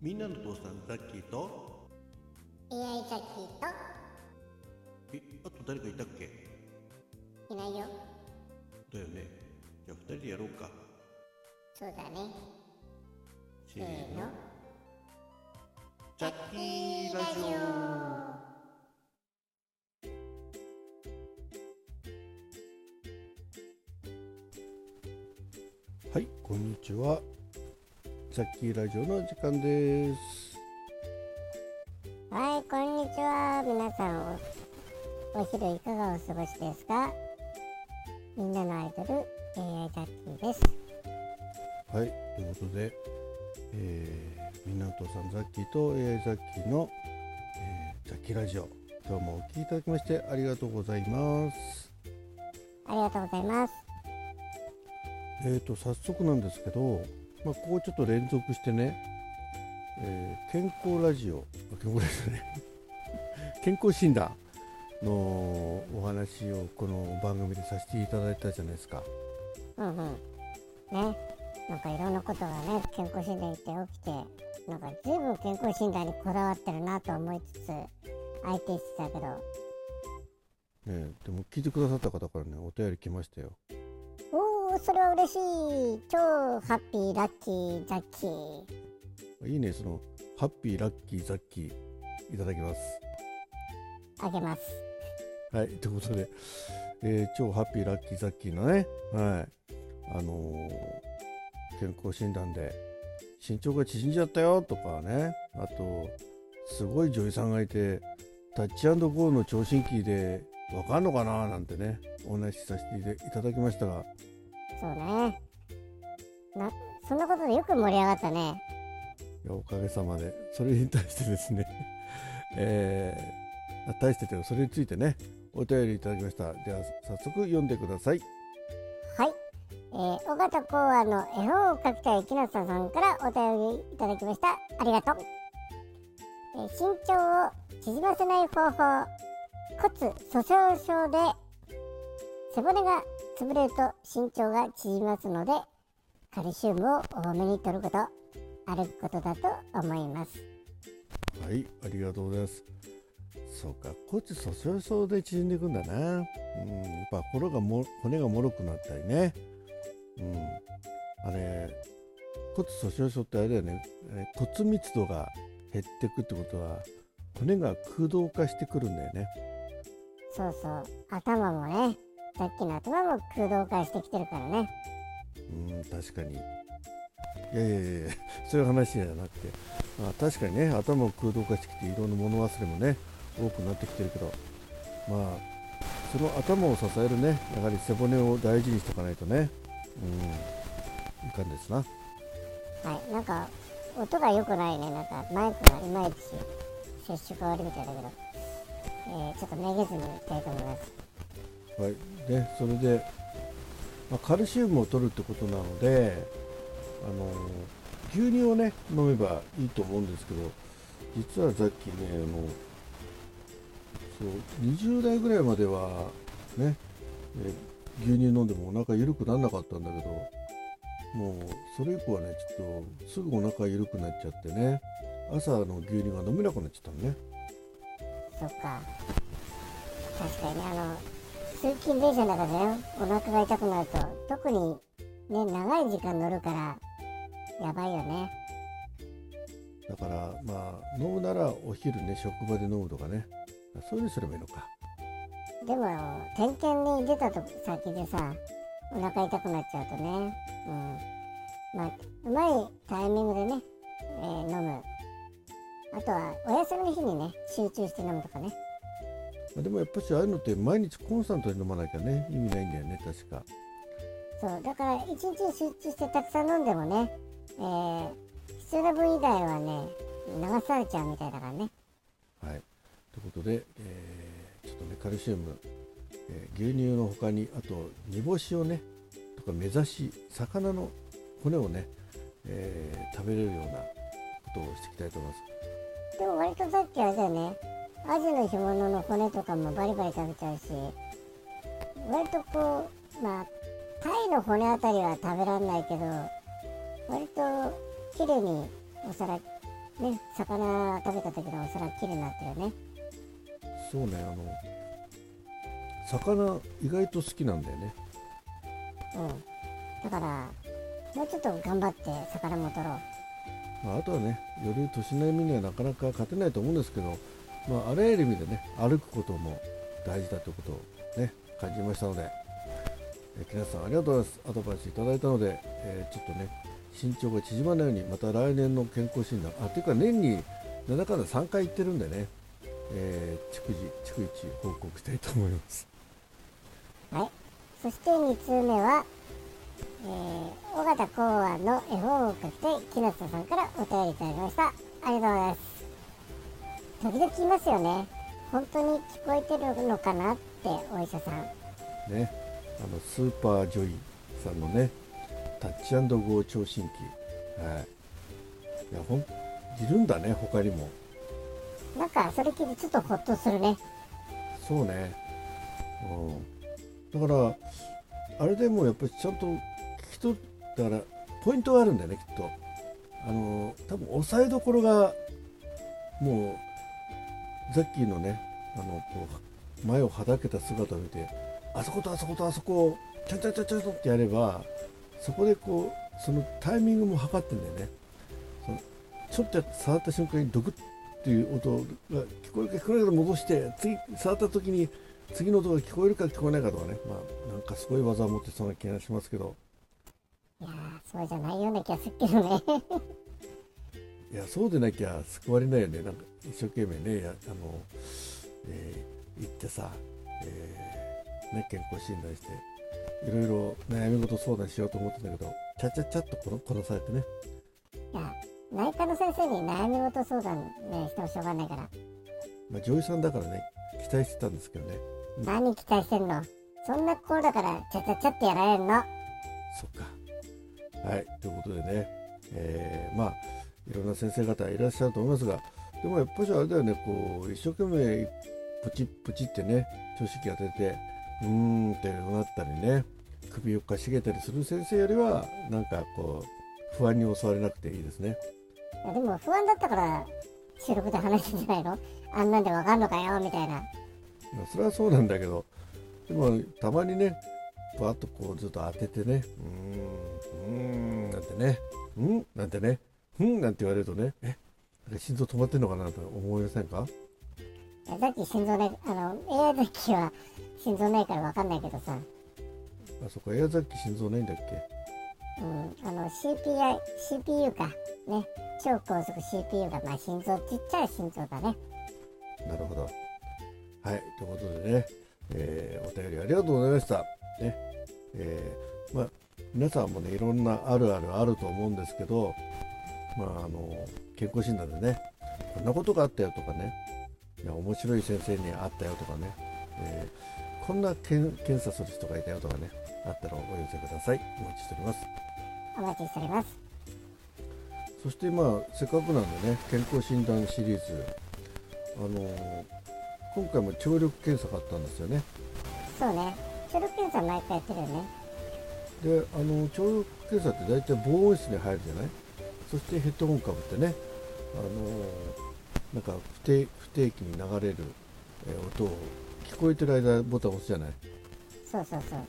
みんなの父さんザッキーと？AI ザッキーえあと誰かいたっけ？といないよ。だよね。じゃあ二人でやろうか。そうだね。せーの。ザッキーラジオ。はいこんにちはザッキーラジオの時間です。はいこんにちは。皆さんおお昼いかがお過ごしですか？みんなのアイドル AI ザッキーです。はいということで、えーみんなの父さんザッキーと AI ザッキーの、えーザッキーラジオ。今日もお聞きいただきましてありがとうございます。ありがとうございます。えーと早速なんですけど、まあ、ここちょっと連続してね、えー健康ラジオあ健康ラジオね。健康診断のお話をこの番組でさせていただいたじゃないですか。うんうん。ね。なんかいろんなことがね健康診断行って起きてなんか随分健康診断にこだわってるなと思いつつ相手してたけど。ねでも聞いてくださった方からねお便り来ましたよおおそれは嬉しい。超ハッピーラッキーザッキー。いいねそのハッピーラッキーザッキーいただきます。あげます。はいということで、えー超ハッピーラッキーザッキーのねはい。あのー健康診断で身長が縮んじゃったよとかね。あとすごい女優さんがいてタッチゴーの聴診器でわかんのかななんてねお話しさせていただきましたがそうね。なそんなことでよく盛り上がったね。いやおかげさまで。それに対してですね。えー、あ対してというかそれについてね。お便りいただきました。では早速読んでください。はい、えー、尾形考案の絵本を描きたい木下さんからお便りいただきました。ありがとう、えー身長を縮ませない方法。骨粗しょう症で背骨が潰れると身長が縮みますのでカルシウムを多めに摂ること歩くことだと思いますはい、ありがとうございます。そうか、骨粗しょう症で縮んでいくんだな。うん、やっぱ骨がも骨が脆くなったりね。うん、あれ、骨粗しょう症ってあれだよね。え骨密度が減っていくってことは、骨が空洞化してくるんだよね。そうそう頭もねさっきの頭も空洞化してきてるからね。うん、確かに。いやいやいやいや、そういう話じゃなくて、まあ、確かにね、頭を空洞化してきて、いろんな物忘れもね、多くなってきてるけど、まあ、その頭を支えるね、やはり背骨を大事にしておかないとね、うん、いかんですな。はい、なんか音が良くないね、なんかマイクがいまいち接触が悪いみたいだけど、えーちょっとめげずにいきたいと思います。はい、で、それで、まあ、カルシウムを取るってことなので、あの牛乳をね、飲めばいいと思うんですけど、実はさっきね、あの、そう、20代ぐらいまでは、ね、え牛乳飲んでもお腹緩くならなかったんだけど、もう、それ以降はね、ちょっと、すぐお腹緩くなっちゃってね、朝の牛乳が飲めなくなっちゃったのね。そっか。確かにあの、通勤電車の中でね、お腹が痛くなると、特にね、長い時間乗るから、やばいよね。だから、まあ、飲むならお昼ね、職場で飲むとかね、そういうにすればいいのか。でも、点検に出たと先でさ、お腹痛くなっちゃうとね、うん。まあ、うまいタイミングでね、えー飲む。あとは、お休みの日にね、集中して飲むとかね。まあでもやっぱしああいうのって毎日コンスタントに飲まなきゃね意味ないんだよね確か。そう、だから一日に集中してたくさん飲んでもね、えー必要な分以外はね、流されちゃうみたいだからね。はい。ということで、えーちょっとねカルシウム、えー牛乳の他にあと煮干しをねとか目指し魚の骨をね、えー食べれるようなことをしていきたいと思います。でも割とさっきあれだよね、アジの干物の骨とかもバリバリ食べちゃうし、割とこう、まあ、貝の骨あたりは食べられないけど、割と綺麗にお皿ね魚食べた時のお皿きれいになってるね。そうねあの魚意外と好きなんだよね。うん。だからもうちょっと頑張って魚も取ろう。まあ、あとはねより都心並みにはなかなか勝てないと思うんですけど、まあ、あらゆる意味でね歩くことも大事だということをね感じましたので、え木梨さんありがとうございます。アドバイスいただいたので、えーちょっとね身長が縮まないようにまた来年の健康診断あというか年になんだかんだ3回行ってるんでね、えー逐次逐一報告したいと思います。はい。そして2通目は、えー、尾形考案の絵本を送って木下さんからお便りいただきました。ありがとうございます。時々いますよね。本当に聞こえてるのかなってお医者さん。ね。あのスーパージョイさんのねタッチゴー聴診器。はい。いやほんいるんだね他にも。なんかそれ聞いてちょっとホッとするね。そうね。うん。だからあれでもやっぱりちゃんと聞き取だからポイントがあるんだよねきっと。あの多分押さえどころがもうザッキーのねあのこう前をはだけた姿を見てあそことあそことあそこをちゃんちゃんちゃんちゃんってやればそこでこうそのタイミングも測ってんだよね。そのちょっと触った瞬間にドクッっていう音が聞こえるか聞こえないか戻して次触った時に次の音が聞こえるか聞こえないかとかね。まあなんかすごい技を持ってそうな気がしますけど。いやーそうじゃないような気がするけどね。いやそうでなきゃ救われないよね。なんか一生懸命ねやあの、えー行ってさ、えーね、健康診断していろいろ悩み事相談しようと思ってたけどちゃちゃちゃっとこのこなされてね。いや内科の先生に悩み事相談ねしてもしょうがないから。まあ、女優さんだからね期待してたんですけどね。何期待してんの？そんな頃だからちゃちゃちゃってやられるの。そっか。はい、ということでね、えーまあいろんな先生方いらっしゃると思いますが、でもやっぱりあれだよね、こう一生懸命プチプチってね、調子器当てて、うーんってなったりね、首をかしげたりする先生よりは、なんかこう不安に襲われなくていいですね。いやでも不安だったから収録で話してんじゃないの？あんなんでわかんのかよみたいな。まあそれはそうなんだけど、でもたまにね、バーッとこうずっと当ててね、うーん、うーんなんてね、うん？なんてね、うんなんて言われるとね、え、心臓止まってんのかなと思いませんか？さっき心臓ないあの AI ザッキは心臓ないからわかんないけどさ。あそこエアザッキ心臓ないんだっけ？うんあの CPI CPU かね。超高速 CPU がまあ心臓ちっちゃい心臓だね。なるほど。はい、ということでね、えーお便りありがとうございました。ね、えーまあ、皆さんもね、いろんなあるあるあると思うんですけど、まあ、あの、健康診断でね、こんなことがあったよとかね、いや面白い先生に会ったよとかね、えーこんな検検査する人がいたよとかね、あったらお寄せください。お待ちしております。お待ちしております。そしてまあせっかくなんでね健康診断シリーズ。あのー今回も聴力検査があったんですよね。そうね。聴力検査毎回やってるよね。であの聴力検査って大体防音室に入るじゃない？そしてヘッドホンかぶってねあのーなんか不定不定期に流れる、えー音を聞こえてる間ボタンを押すじゃない。そうそうそう。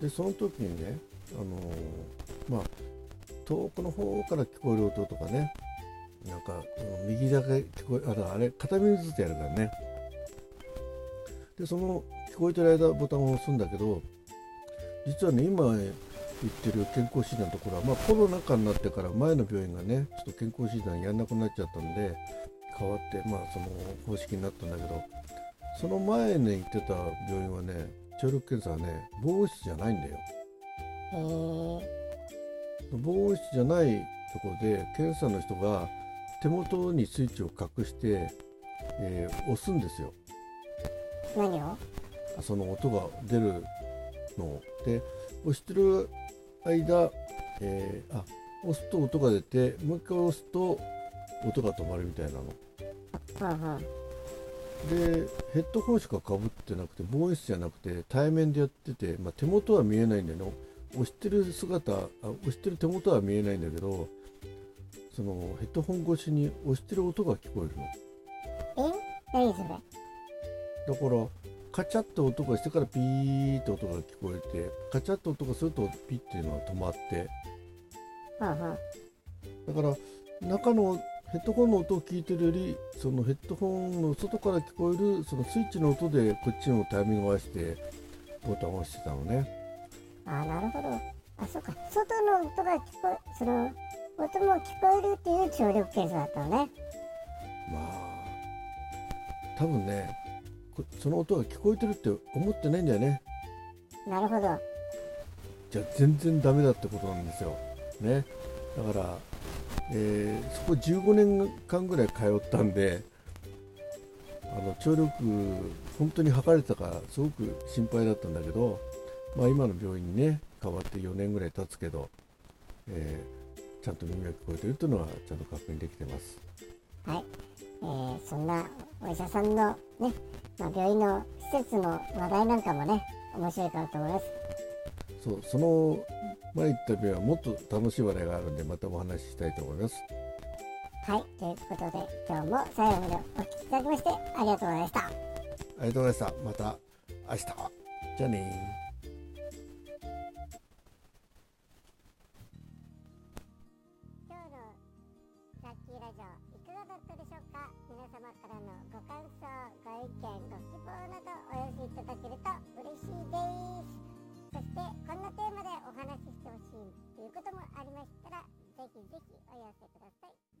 でその時にねあのーまあ遠くの方から聞こえる音とかねなんかうん右だけ聞こえあだあれ片耳ずつやるからね。でその聞こえてる間ボタンを押すんだけど実はね今言ってる健康診断のところは、まあ、コロナ禍になってから前の病院がねちょっと健康診断やんなくなっちゃったんで変わってまあその方式になったんだけどその前に行ってた病院はね聴力検査はね防音室じゃないんだよ。防音室じゃないところで検査の人が手元にスイッチを隠して、えー押すんですよ。何を？その音が出るの。をで押してる間、えーあ押すと音が出てもう一回押すと音が止まるみたいなの。うんうんでヘッドホンしかかぶってなくて防音室じゃなくて対面でやってて、まあ、手元は見えないんだよね。押してる姿あ押してる手元は見えないんだけどそのヘッドホン越しに押してる音が聞こえるの。え？何それ？だからカチャッと音がしてからピーって音が聞こえてカチャッと音がするとピッっていうのは止まって。はあはだから中のヘッドホンの音を聞いてるよりそのヘッドホンの外から聞こえるそのスイッチの音でこっちのタイミングを合わせてボタンを押してたのね。ああなるほど。あそうか。外の音が聞こえその音も聞こえるっていう聴力検査だったのね。まあ多分ねこその音が聞こえてるって思ってないんだよね。なるほど。じゃあ全然ダメだってことなんですよ。ね。だから、えーそこ15年間ぐらい通ったんであの聴力本当に測れてたかすごく心配だったんだけど、まあ、今の病院にね変わって4年ぐらい経つけど、えーちゃんと耳が聞こえてるっていうのはちゃんと確認できてます。はい、えーそんなお医者さんのね、まあ、病院の施設の話題なんかもね面白いかなと思います。そうその前言った病はもっと楽しい話題があるんでまたお話ししたいと思います。はいということで今日も最後までお聴きいただきましてありがとうございました。ありがとうございました。また明日。じゃあね今日のラッキーラジオいかがだったでしょうか？皆様からのご感想ご意見ご希望などお寄せいただけると嬉しいです。そしてこんなテーマでお話ししてほしいということもありましたらぜひぜひお寄せください。